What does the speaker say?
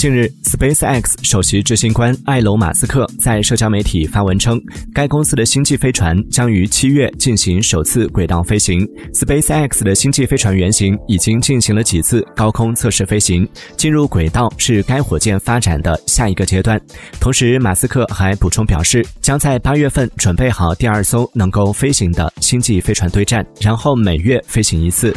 近日 space x 首席执行官埃隆马斯克在社交媒体发文称该公司的星际飞船将于七月进行首次轨道飞行。Space x 的星际飞船原型已经进行了几次高空测试飞行进入轨道是该火箭发展的下一个阶段。同时马斯克还补充表示将在八月份准备好第二艘能够飞行的星际飞船对战然后每月飞行一次。